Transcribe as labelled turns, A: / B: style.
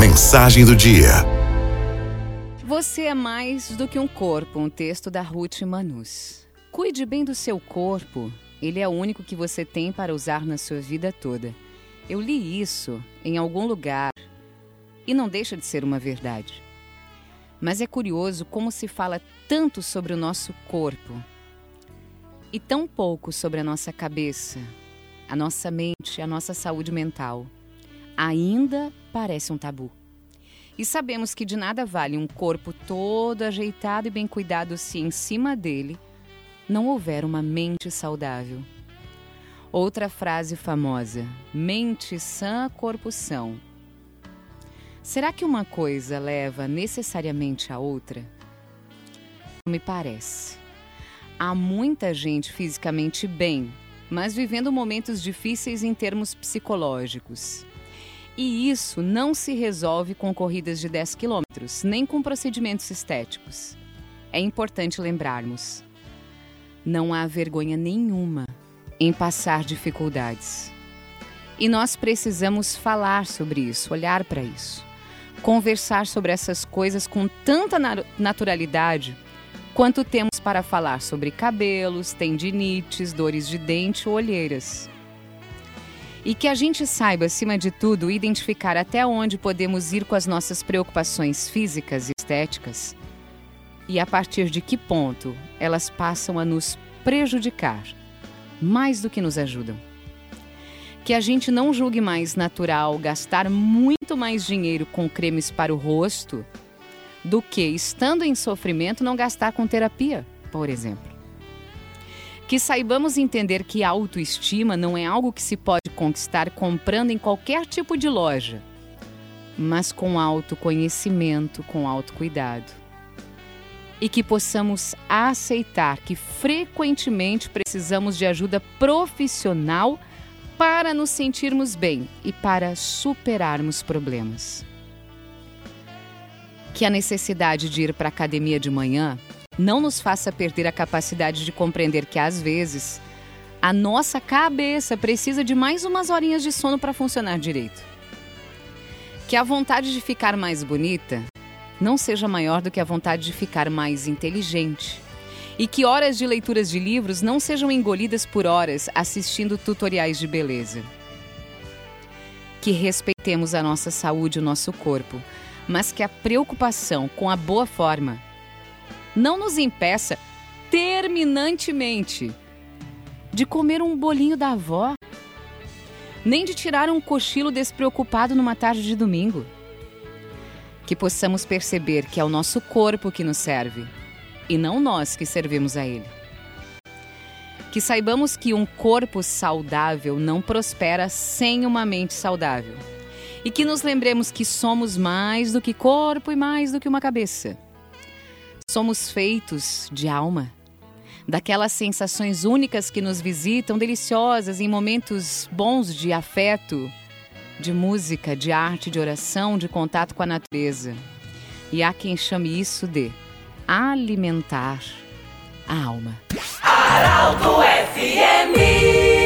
A: Mensagem do dia.
B: Você é mais do que um corpo, um texto da Ruth Manus. Cuide bem do seu corpo, ele é o único que você tem para usar na sua vida toda. Eu li isso em algum lugar e não deixa de ser uma verdade. Mas é curioso como se fala tanto sobre o nosso corpo e tão pouco sobre a nossa cabeça, a nossa mente, a nossa saúde mental. Ainda parece um tabu. E sabemos que de nada vale um corpo todo ajeitado e bem cuidado se em cima dele não houver uma mente saudável. Outra frase famosa: mente sã, corpo são. Será que uma coisa leva necessariamente a outra? Me parece. Há muita gente fisicamente bem, mas vivendo momentos difíceis em termos psicológicos. E isso não se resolve com corridas de 10 quilômetros, nem com procedimentos estéticos. É importante lembrarmos: não há vergonha nenhuma em passar dificuldades. E nós precisamos falar sobre isso, olhar para isso, conversar sobre essas coisas com tanta naturalidade quanto temos para falar sobre cabelos, tendinites, dores de dente ou olheiras. E que a gente saiba, acima de tudo, identificar até onde podemos ir com as nossas preocupações físicas e estéticas e a partir de que ponto elas passam a nos prejudicar mais do que nos ajudam. Que a gente não julgue mais natural gastar muito mais dinheiro com cremes para o rosto do que, estando em sofrimento, não gastar com terapia, por exemplo. Que saibamos entender que a autoestima não é algo que se pode conquistar comprando em qualquer tipo de loja, mas com autoconhecimento, com autocuidado. E que possamos aceitar que frequentemente precisamos de ajuda profissional para nos sentirmos bem e para superarmos problemas que a necessidade de ir para a academia de manhã não nos faça perder a capacidade de compreender que, às vezes, a nossa cabeça precisa de mais umas horinhas de sono para funcionar direito. Que a vontade de ficar mais bonita não seja maior do que a vontade de ficar mais inteligente. E que horas de leituras de livros não sejam engolidas por horas assistindo tutoriais de beleza. Que respeitemos a nossa saúde e o nosso corpo, mas que a preocupação com a boa forma não nos impeça terminantemente de comer um bolinho da avó, nem de tirar um cochilo despreocupado numa tarde de domingo. Que possamos perceber que é o nosso corpo que nos serve e não nós que servimos a ele. Que saibamos que um corpo saudável não prospera sem uma mente saudável e que nos lembremos que somos mais do que corpo e mais do que uma cabeça. Somos feitos de alma, daquelas sensações únicas que nos visitam, deliciosas em momentos bons de afeto, de música, de arte, de oração, de contato com a natureza. E há quem chame isso de alimentar a alma.
C: Araldo FMI